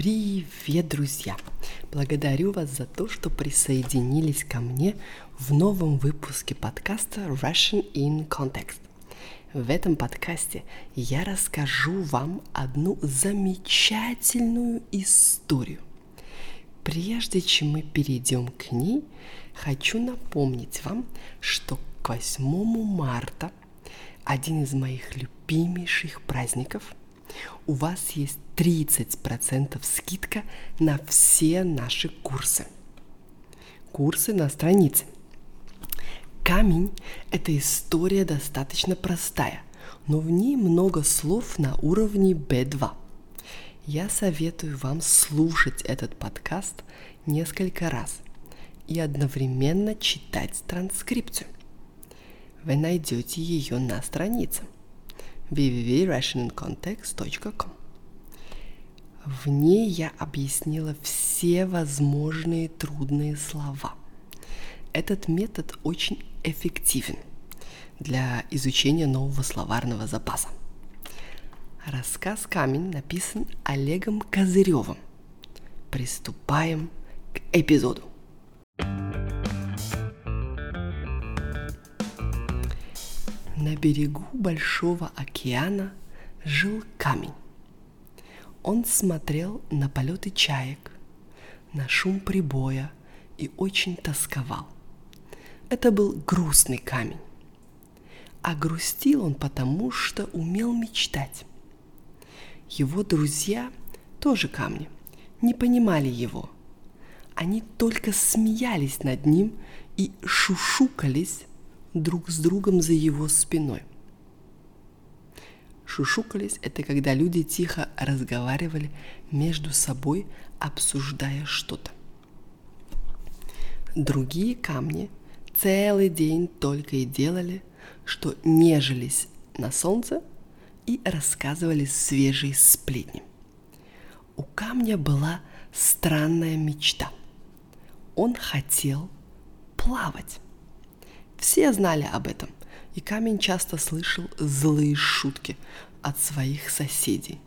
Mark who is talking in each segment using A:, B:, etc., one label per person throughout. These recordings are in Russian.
A: Привет, друзья! Благодарю вас за то, что присоединились ко мне в новом выпуске подкаста Russian in Context. В этом подкасте я расскажу вам одну замечательную историю. Прежде чем мы перейдем к ней, хочу напомнить вам, что к 8 марта один из моих любимейших праздников – у вас есть 30% скидка на все наши курсы. Курсы на странице. Камень – это история достаточно простая, но в ней много слов на уровне B2. Я советую вам слушать этот подкаст несколько раз и одновременно читать транскрипцию. Вы найдете ее на странице – www.russiancontext.com. В ней я объяснила все возможные трудные слова. Этот метод очень эффективен для изучения нового словарного запаса. Рассказ «Камень» написан Олегом Козыревым. Приступаем к эпизоду. На берегу Большого океана жил камень. Он смотрел на полеты чаек, на шум прибоя и очень тосковал. Это был грустный камень. А грустил он потому, что умел мечтать. Его друзья, тоже камни, не понимали его. Они только смеялись над ним и шушукались друг с другом за его спиной. Шушукались – это когда люди тихо разговаривали между собой, обсуждая что-то. Другие камни целый день только и делали, что нежились на солнце и рассказывали свежие сплетни. У камня была странная мечта. Он хотел плавать. Все знали об этом, и камень часто слышал злые шутки от своих соседей.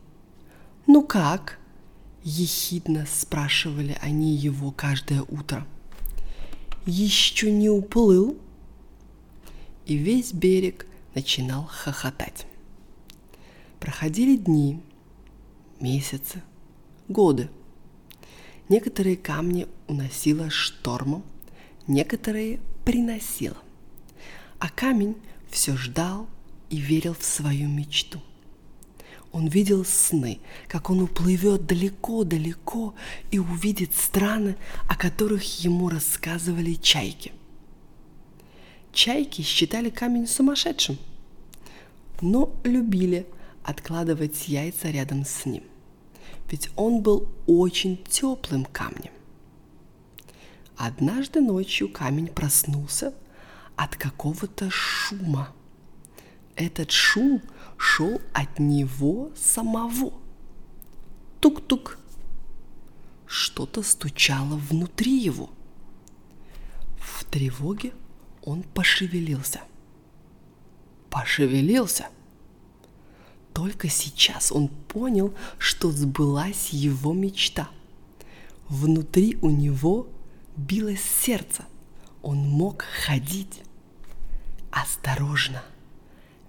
A: «Ну как?» – ехидно спрашивали они его каждое утро. «Еще не уплыл?» И весь берег начинал хохотать. Проходили дни, месяцы, годы. Некоторые камни уносило штормом, некоторые приносило – а камень все ждал и верил в свою мечту. Он видел сны, как он уплывет далеко-далеко и увидит страны, о которых ему рассказывали чайки. Чайки считали камень сумасшедшим, но любили откладывать яйца рядом с ним, ведь он был очень теплым камнем. Однажды ночью камень проснулся от какого-то шума. Этот шум шел от него самого. Тук-тук. Что-то стучало внутри его. В тревоге он пошевелился. Пошевелился. Только сейчас он понял, что сбылась его мечта. Внутри у него билось сердце он мог ходить. Осторожно,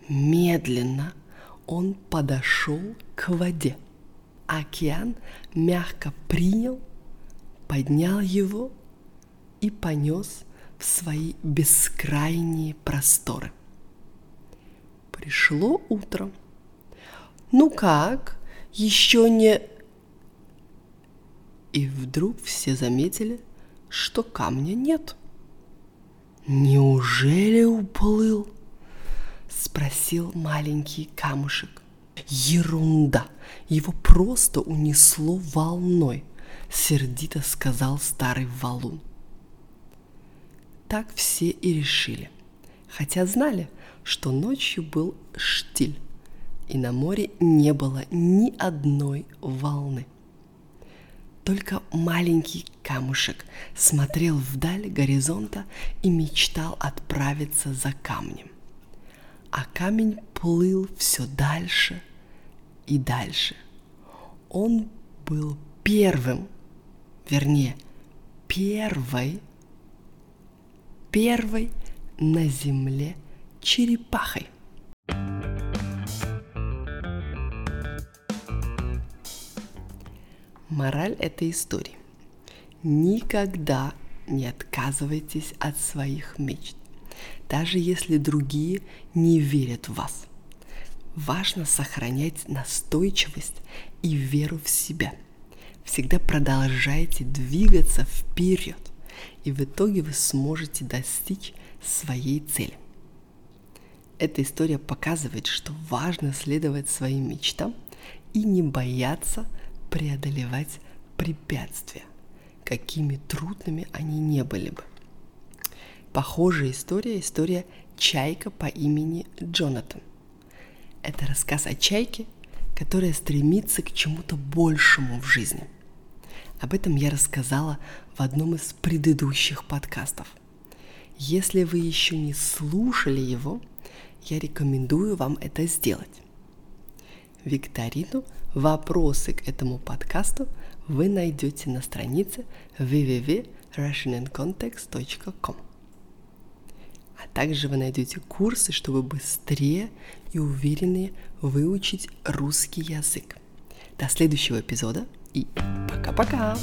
A: медленно он подошел к воде. Океан мягко принял, поднял его и понес в свои бескрайние просторы. Пришло утро. Ну как, еще не... И вдруг все заметили, что камня нет. «Неужели уплыл?» – спросил маленький камушек. «Ерунда! Его просто унесло волной!» – сердито сказал старый валун. Так все и решили, хотя знали, что ночью был штиль, и на море не было ни одной волны. Только маленький камушек смотрел вдаль горизонта и мечтал отправиться за камнем. А камень плыл все дальше и дальше. Он был первым, вернее, первой, первой на земле черепахой. Мораль этой истории. Никогда не отказывайтесь от своих мечт, даже если другие не верят в вас. Важно сохранять настойчивость и веру в себя. Всегда продолжайте двигаться вперед, и в итоге вы сможете достичь своей цели. Эта история показывает, что важно следовать своим мечтам и не бояться преодолевать препятствия, какими трудными они не были бы. Похожая история – история чайка по имени Джонатан. Это рассказ о чайке, которая стремится к чему-то большему в жизни. Об этом я рассказала в одном из предыдущих подкастов. Если вы еще не слушали его, я рекомендую вам это сделать. Викторину Вопросы к этому подкасту вы найдете на странице www.russiancontext.com. А также вы найдете курсы, чтобы быстрее и увереннее выучить русский язык. До следующего эпизода и пока-пока!